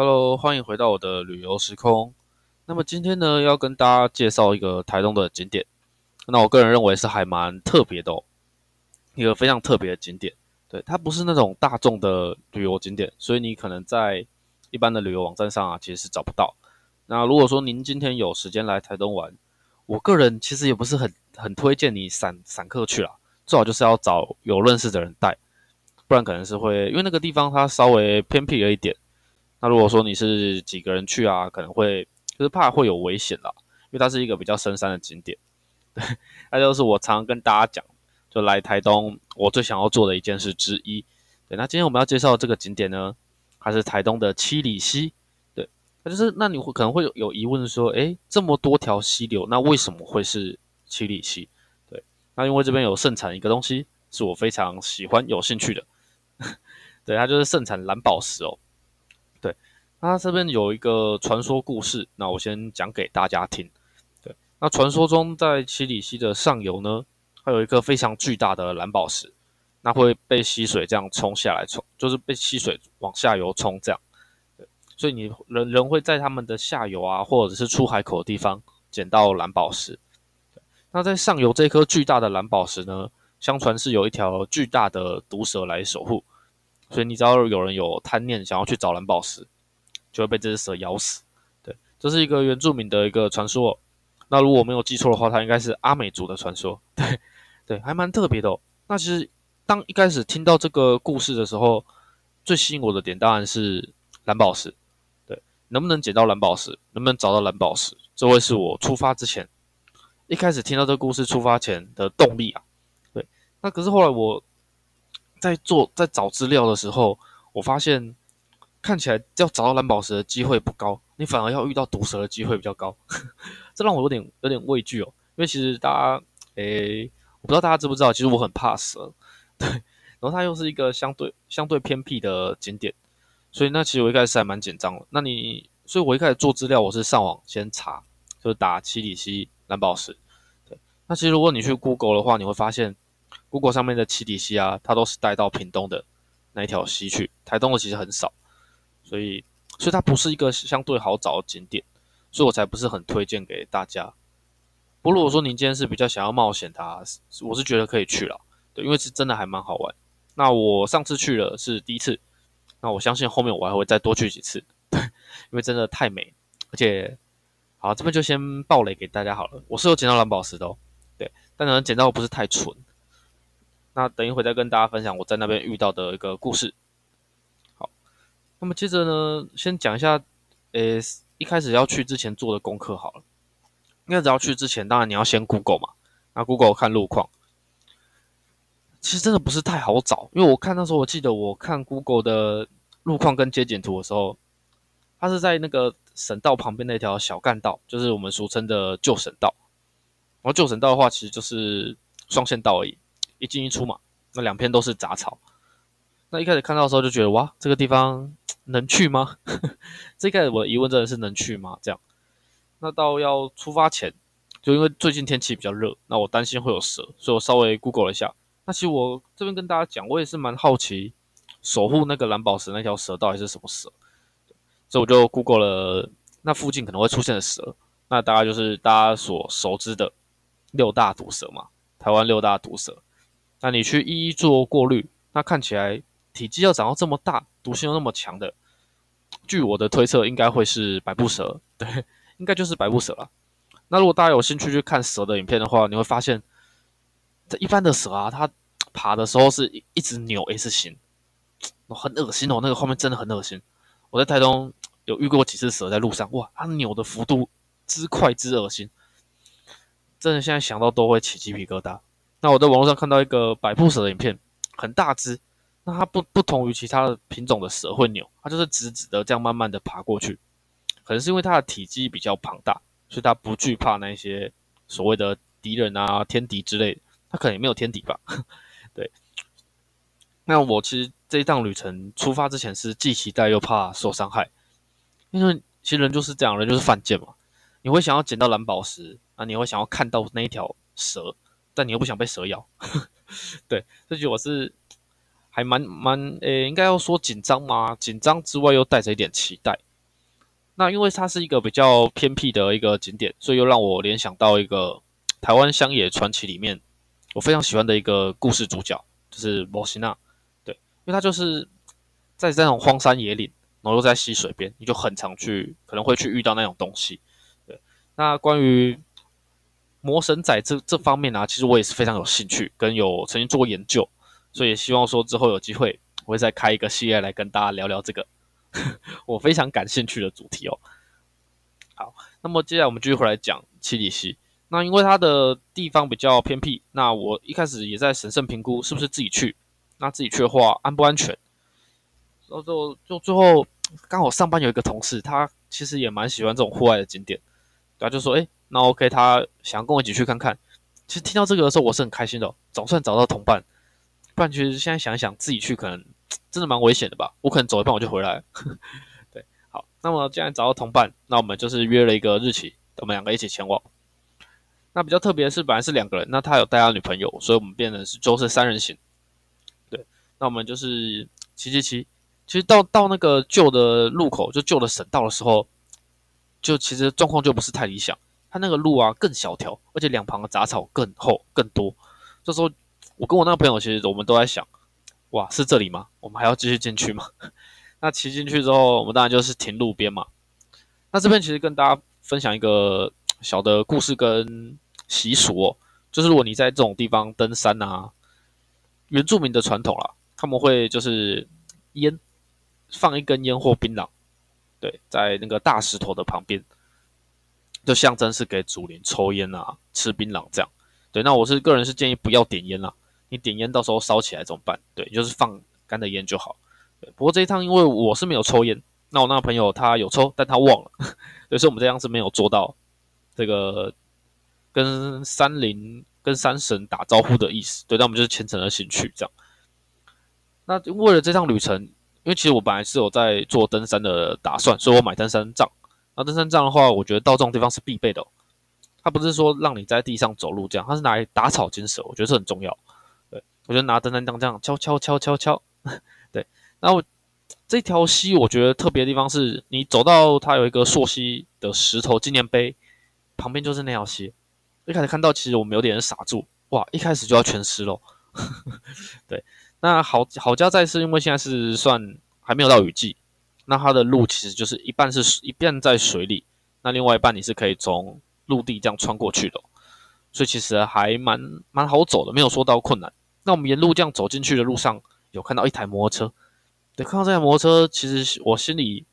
Hello，欢迎回到我的旅游时空。那么今天呢，要跟大家介绍一个台东的景点。那我个人认为是还蛮特别的哦，一个非常特别的景点。对，它不是那种大众的旅游景点，所以你可能在一般的旅游网站上啊，其实是找不到。那如果说您今天有时间来台东玩，我个人其实也不是很很推荐你散散客去啦，最好就是要找有认识的人带，不然可能是会因为那个地方它稍微偏僻了一点。那如果说你是几个人去啊，可能会就是怕会有危险啦，因为它是一个比较深山的景点。对，那就是我常常跟大家讲，就来台东我最想要做的一件事之一。对，那今天我们要介绍这个景点呢，它是台东的七里溪。对，那就是那你会可能会有有疑问说，诶，这么多条溪流，那为什么会是七里溪？对，那因为这边有盛产一个东西，是我非常喜欢、有兴趣的。对，它就是盛产蓝宝石哦。那这边有一个传说故事，那我先讲给大家听。对，那传说中在七里溪的上游呢，它有一个非常巨大的蓝宝石，那会被溪水这样冲下来，冲就是被溪水往下游冲这样。对，所以你人人会在他们的下游啊，或者是出海口的地方捡到蓝宝石。那在上游这颗巨大的蓝宝石呢，相传是有一条巨大的毒蛇来守护，所以你只要有人有贪念想要去找蓝宝石。就会被这只蛇咬死。对，这是一个原住民的一个传说。那如果我没有记错的话，它应该是阿美族的传说。对，对，还蛮特别的。哦那其实当一开始听到这个故事的时候，最吸引我的点当然是蓝宝石。对，能不能捡到蓝宝石，能不能找到蓝宝石，这会是我出发之前一开始听到这个故事出发前的动力啊。对，那可是后来我在做在找资料的时候，我发现。看起来要找到蓝宝石的机会不高，你反而要遇到毒蛇的机会比较高，这让我有点有点畏惧哦。因为其实大家，诶，我不知道大家知不知道，其实我很怕蛇，对。然后它又是一个相对相对偏僻的景点，所以那其实我一开始还蛮紧张的。那你，所以我一开始做资料，我是上网先查，就是打七里溪蓝宝石。对。那其实如果你去 Google 的话，你会发现 Google 上面的七里溪啊，它都是带到屏东的那一条溪去，台东的其实很少。所以，所以它不是一个相对好找的景点，所以我才不是很推荐给大家。不过如果说您今天是比较想要冒险，它我是觉得可以去了，对，因为是真的还蛮好玩。那我上次去了是第一次，那我相信后面我还会再多去几次，对，因为真的太美，而且，好，这边就先爆雷给大家好了。我是有捡到蓝宝石的哦，对，但可能捡到不是太纯。那等一会再跟大家分享我在那边遇到的一个故事。那么接着呢，先讲一下，呃，一开始要去之前做的功课好了。应该只要去之前，当然你要先 Google 嘛，那 Google 看路况。其实真的不是太好找，因为我看那时候，我记得我看 Google 的路况跟街景图的时候，它是在那个省道旁边那条小干道，就是我们俗称的旧省道。然后旧省道的话，其实就是双线道而已，一进一出嘛，那两边都是杂草。那一开始看到的时候就觉得，哇，这个地方。能去吗？这一开始我的疑问真的是能去吗？这样，那到要出发前，就因为最近天气比较热，那我担心会有蛇，所以我稍微 Google 了一下。那其实我这边跟大家讲，我也是蛮好奇，守护那个蓝宝石那条蛇到底是什么蛇，所以我就 Google 了那附近可能会出现的蛇。那大概就是大家所熟知的六大毒蛇嘛，台湾六大毒蛇。那你去一一做过滤，那看起来。体积要长到这么大，毒性又那么强的，据我的推测，应该会是百步蛇。对，应该就是百步蛇了。那如果大家有兴趣去看蛇的影片的话，你会发现，这一般的蛇啊，它爬的时候是一直扭 S 型，很恶心哦。那个画面真的很恶心。我在台东有遇过几次蛇在路上，哇，它扭的幅度之快之恶心，真的现在想到都会起鸡皮疙瘩。那我在网络上看到一个百步蛇的影片，很大只。那它不不同于其他的品种的蛇会扭，它就是直直的这样慢慢的爬过去，可能是因为它的体积比较庞大，所以它不惧怕那些所谓的敌人啊、天敌之类的，它可能也没有天敌吧。对。那我其实这一趟旅程出发之前是既期待又怕受伤害，因为其实人就是这样，人就是犯贱嘛。你会想要捡到蓝宝石，啊，你会想要看到那一条蛇，但你又不想被蛇咬。对，这句我是。还蛮蛮诶，应该要说紧张吗？紧张之外又带着一点期待，那因为它是一个比较偏僻的一个景点，所以又让我联想到一个台湾乡野传奇里面我非常喜欢的一个故事主角，就是摩西娜。对，因为他就是在这种荒山野岭，然后又在溪水边，你就很常去，可能会去遇到那种东西。对，那关于魔神仔这这方面呢，其实我也是非常有兴趣，跟有曾经做过研究，所以希望说之后有机会，我会再开一个系列来跟大家聊聊这个。我非常感兴趣的主题哦。好，那么接下来我们继续回来讲七里溪。那因为它的地方比较偏僻，那我一开始也在审慎评估是不是自己去。那自己去的话安不安全？然后就就最后刚好上班有一个同事，他其实也蛮喜欢这种户外的景点，对，就说哎，那 OK，他想要跟我一起去看看。其实听到这个的时候，我是很开心的，总算找到同伴。不然其实现在想想，自己去可能。真的蛮危险的吧？我可能走一半我就回来。对，好，那么既然找到同伴，那我们就是约了一个日期，我们两个一起前往。那比较特别的是，本来是两个人，那他有带他女朋友，所以我们变成是就是三人行。对，那我们就是骑骑骑，其实到到那个旧的路口，就旧的省道的时候，就其实状况就不是太理想。他那个路啊更小条，而且两旁的杂草更厚更多。这时候我跟我那个朋友，其实我们都在想。哇，是这里吗？我们还要继续进去吗？那骑进去之后，我们当然就是停路边嘛。那这边其实跟大家分享一个小的故事跟习俗哦，就是如果你在这种地方登山啊，原住民的传统啦，他们会就是烟放一根烟或槟榔，对，在那个大石头的旁边，就象征是给祖灵抽烟啊、吃槟榔这样。对，那我是个人是建议不要点烟啦。你点烟到时候烧起来怎么办？对，就是放干的烟就好。对，不过这一趟因为我是没有抽烟，那我那个朋友他有抽，但他忘了，所以我们这样是没有做到这个跟山林、跟山神打招呼的意思。对，那我们就是虔诚的兴趣这样。那为了这趟旅程，因为其实我本来是有在做登山的打算，所以我买登山杖。那登山杖的话，我觉得到这种地方是必备的。它不是说让你在地上走路这样，它是拿来打草惊蛇，我觉得这很重要。我就拿登山杖这样敲敲敲敲敲，对。然后这条溪我觉得特别的地方是，你走到它有一个溯溪的石头纪念碑旁边就是那条溪。一开始看到，其实我们有点傻住，哇！一开始就要全湿喽。对，那好好家在是因为现在是算还没有到雨季，那它的路其实就是一半是一半在水里，那另外一半你是可以从陆地这样穿过去的，所以其实还蛮蛮好走的，没有说到困难。那我们沿路这样走进去的路上，有看到一台摩托车。对，看到这台摩托车，其实我心里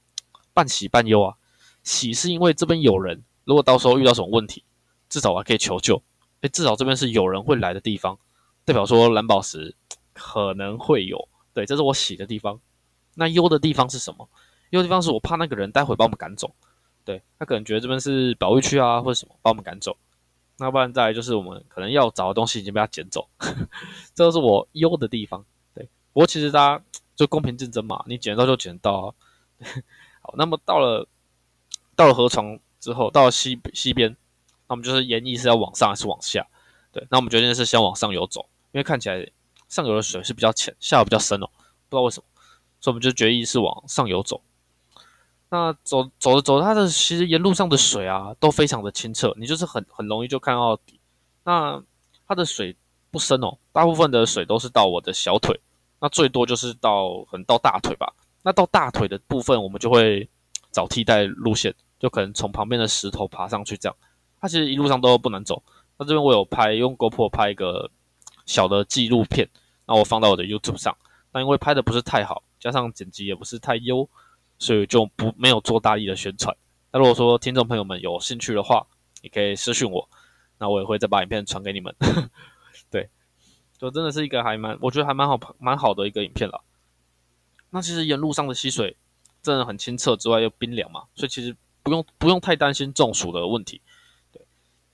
半喜半忧啊。喜是因为这边有人，如果到时候遇到什么问题，至少我还可以求救。哎，至少这边是有人会来的地方，代表说蓝宝石可能会有。对，这是我喜的地方。那忧的地方是什么？忧的地方是我怕那个人待会把我们赶走。对他可能觉得这边是保育区啊，或者什么，把我们赶走。那不然再就是我们可能要找的东西已经被他捡走，这都是我忧的地方。对，不过其实大家就公平竞争嘛，你捡到就捡到。好，那么到了到了河床之后，到了西西边，那我们就是沿意是要往上还是往下？对，那我们决定是先往上游走，因为看起来上游的水是比较浅，下游比较深哦，不知道为什么，所以我们就决议是往上游走。那走走着走，它的其实沿路上的水啊都非常的清澈，你就是很很容易就看到底。那它的水不深哦，大部分的水都是到我的小腿，那最多就是到可能到大腿吧。那到大腿的部分，我们就会找替代路线，就可能从旁边的石头爬上去这样。它其实一路上都不难走。那这边我有拍用 GoPro 拍一个小的纪录片，那我放到我的 YouTube 上。那因为拍的不是太好，加上剪辑也不是太优。所以就不没有做大力的宣传。那如果说听众朋友们有兴趣的话，你可以私信我，那我也会再把影片传给你们。对，就真的是一个还蛮，我觉得还蛮好蛮好的一个影片了。那其实沿路上的溪水真的很清澈，之外又冰凉嘛，所以其实不用不用太担心中暑的问题。对，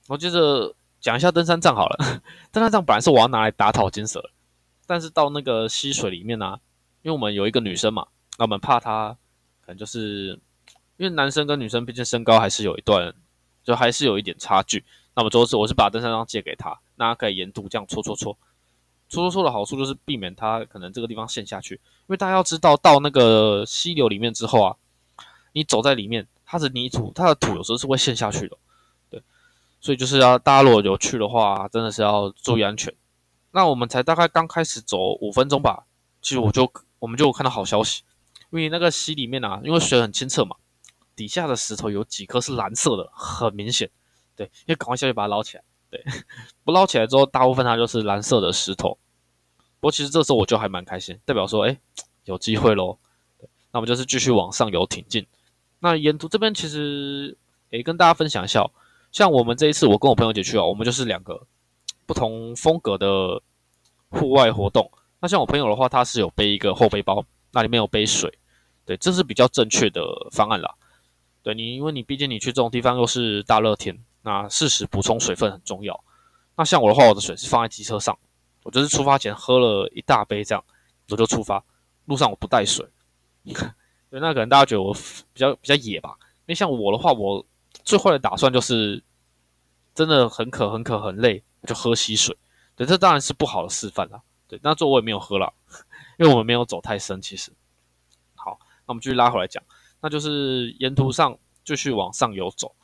我接着讲一下登山杖好了。登山杖本来是我要拿来打草惊蛇，但是到那个溪水里面呢，因为我们有一个女生嘛，那我们怕她。就是因为男生跟女生毕竟身高还是有一段，就还是有一点差距。那么周是我是把登山杖借给他，那他可以沿途这样搓搓搓，搓搓搓的好处就是避免他可能这个地方陷下去。因为大家要知道，到那个溪流里面之后啊，你走在里面，它的泥土，它的土有时候是会陷下去的，对，所以就是要大家如果有去的话，真的是要注意安全。那我们才大概刚开始走五分钟吧，其实我就我们就看到好消息，因为那个溪里面啊，因为水很清澈嘛，底下的石头有几颗是蓝色的，很明显，对，要赶快下去把它捞起来，对，不捞起来之后，大部分它就是蓝色的石头。不过其实这时候我就还蛮开心，代表说，哎，有机会喽。那我们就是继续往上游挺进。那沿途这边其实也跟大家分享一下，像我们这一次我跟我朋友一起去啊，我们就是两个不同风格的户外活动。那像我朋友的话，他是有背一个后背包，那里面有背水，对，这是比较正确的方案啦。对你，因为你毕竟你去这种地方又是大热天，那适时补充水分很重要。那像我的话，我的水是放在机车上。我就是出发前喝了一大杯，这样我就出发。路上我不带水，对，那可能大家觉得我比较比较野吧。因为像我的话，我最坏的打算就是真的很渴、很渴、很累，就喝溪水。对，这当然是不好的示范啦。对，那最后我也没有喝了，因为我们没有走太深。其实，那我们继续拉回来讲，那就是沿途上继续往上游走。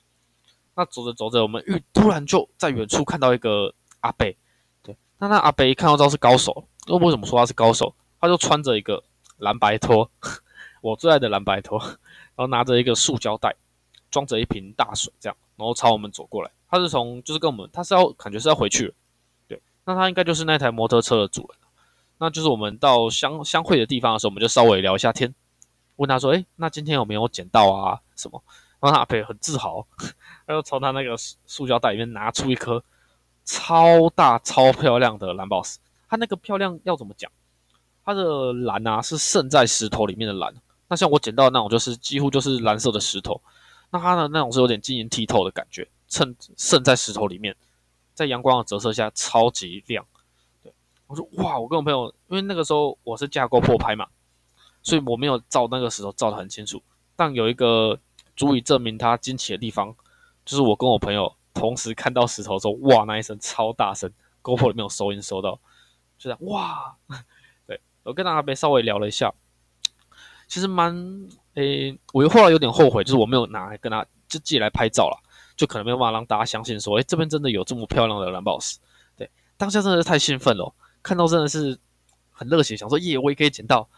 那走着走着，我们遇突然就在远处看到一个阿贝。那那阿北一看到知道是高手，那为什么说他是高手？他就穿着一个蓝白拖，我最爱的蓝白拖，然后拿着一个塑胶袋，装着一瓶大水，这样，然后朝我们走过来。他是从就是跟我们，他是要感觉是要回去了，对，那他应该就是那台摩托车的主人。那就是我们到相相会的地方的时候，我们就稍微聊一下天，问他说：“哎，那今天有没有捡到啊？什么？”然后阿北很自豪，他就从他那个塑塑胶袋里面拿出一颗。超大超漂亮的蓝宝石，它那个漂亮要怎么讲？它的蓝啊是渗在石头里面的蓝。那像我捡到的那种，就是几乎就是蓝色的石头。那它的那种是有点晶莹剔透的感觉，衬渗在石头里面，在阳光的折射下超级亮。对我说哇，我跟我朋友，因为那个时候我是架构破拍嘛，所以我没有照那个石头照得很清楚。但有一个足以证明它惊奇的地方，就是我跟我朋友。同时看到石头之后，哇，那一声超大声，GoPro 里面有收音收到，就这样哇，对我跟阿贝稍微聊了一下，其实蛮诶，我后来有点后悔，就是我没有拿来跟他就寄来拍照了，就可能没有办法让大家相信说，诶，这边真的有这么漂亮的蓝宝石，对，当下真的是太兴奋了，看到真的是很热血，想说耶，我也可以捡到，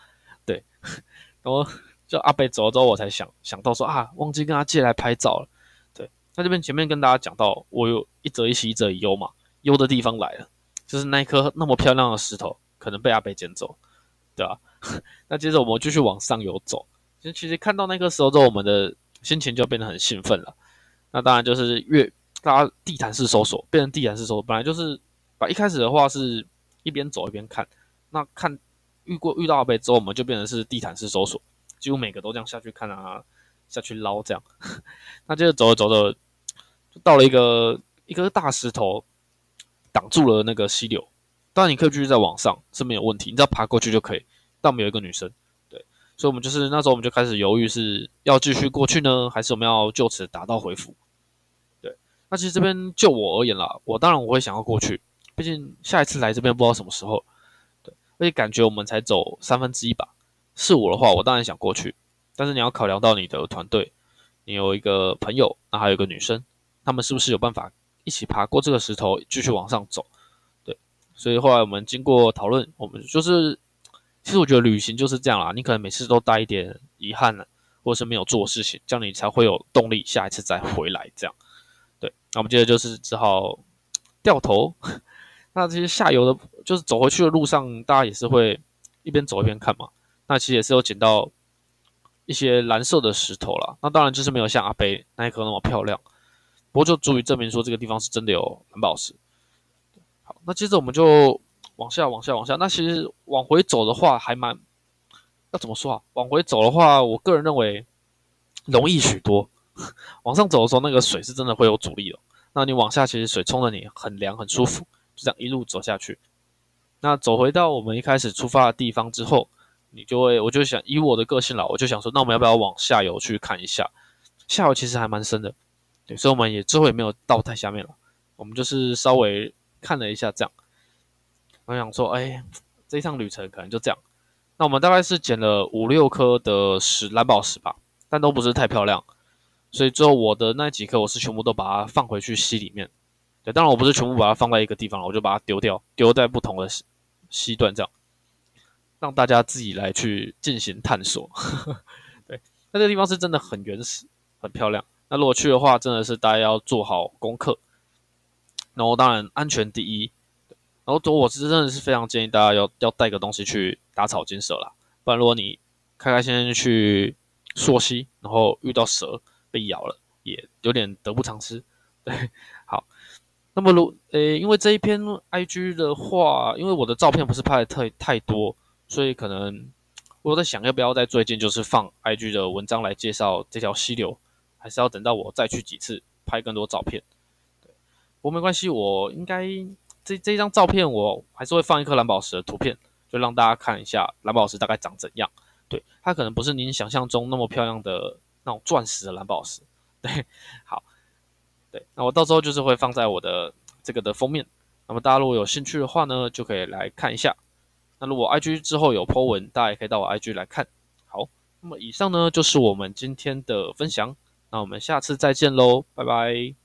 然后就阿贝走了之后，我才想想到说啊，忘记跟他借来拍照了。对在这边前面跟大家讲到，我有一则一喜一则一忧嘛，忧的地方来了，就是那一颗那么漂亮的石头可能被阿北捡走，对吧？那接着我们继续往上游走，其实其实看到那颗石头之后，我们的心情就变得很兴奋了。那当然就是越大家地毯式搜索，变成地毯式搜索，本来就是把一开始的话是一边走一边看，那看遇过遇到阿北之后，我们就变成是地毯式搜索，几乎每个都这样下去看啊，下去捞这样。那接着走着走着。就到了一个一个大石头挡住了那个溪流，当然你可以继续再往上是没有问题，你只要爬过去就可以。但我们有一个女生，对，所以我们就是那时候我们就开始犹豫是要继续过去呢，还是我们要就此打道回府？对，那其实这边就我而言啦，我当然我会想要过去，毕竟下一次来这边不知道什么时候，而且感觉我们才走三分之一吧，是我的话，我当然想过去，但是你要考量到你的团队，你有一个朋友，那还有一个女生。他们是不是有办法一起爬过这个石头，继续往上走？对，所以后来我们经过讨论，我们就是，其实我觉得旅行就是这样啦，你可能每次都带一点遗憾呢，或者是没有做事情，这样你才会有动力下一次再回来。这样，对，那我们接着就是只好掉头。那这些下游的，就是走回去的路上，大家也是会一边走一边看嘛。那其实也是有捡到一些蓝色的石头啦，那当然就是没有像阿北那一颗那么漂亮。不过就足以证明说这个地方是真的有蓝宝石。好，那接着我们就往下、往下、往下。那其实往回走的话，还蛮要怎么说啊？往回走的话，我个人认为容易许多。往上走的时候，那个水是真的会有阻力的。那你往下，其实水冲的你很凉、很舒服，就这样一路走下去。那走回到我们一开始出发的地方之后，你就会，我就想以我的个性啦，我就想说，那我们要不要往下游去看一下？下游其实还蛮深的。对，所以我们也最后也没有到太下面了，我们就是稍微看了一下这样。我想说，哎，这一趟旅程可能就这样。那我们大概是捡了五六颗的石蓝宝石吧，但都不是太漂亮。所以最后我的那几颗我是全部都把它放回去溪里面。当然我不是全部把它放在一个地方，我就把它丢掉，丢在不同的溪段，这样让大家自己来去进行探索。对，那这个地方是真的很原始，很漂亮。那如果去的话，真的是大家要做好功课，然后当然安全第一。然后我是真的是非常建议大家要要带个东西去打草惊蛇啦，不然如果你开开心心去溯溪，然后遇到蛇被咬了，也有点得不偿失。对，那么如诶，因为这一篇 IG 的话，因为我的照片不是拍的太太多，所以可能我在想要不要在最近就是放 IG 的文章来介绍这条溪流，还是要等到我再去几次拍更多照片。对，不过没关系，我应该。这这一张照片，我还是会放一颗蓝宝石的图片，就让大家看一下蓝宝石大概长怎样。对，它可能不是您想象中那么漂亮的那种钻石的蓝宝石。对，好，对，那我到时候就是会放在我的这个的封面。那么大家如果有兴趣的话呢，就可以来看一下。那如果 IG 之后有 po 文，大家也可以到我 IG 来看。好，那么以上呢就是我们今天的分享。那我们下次再见喽，拜拜。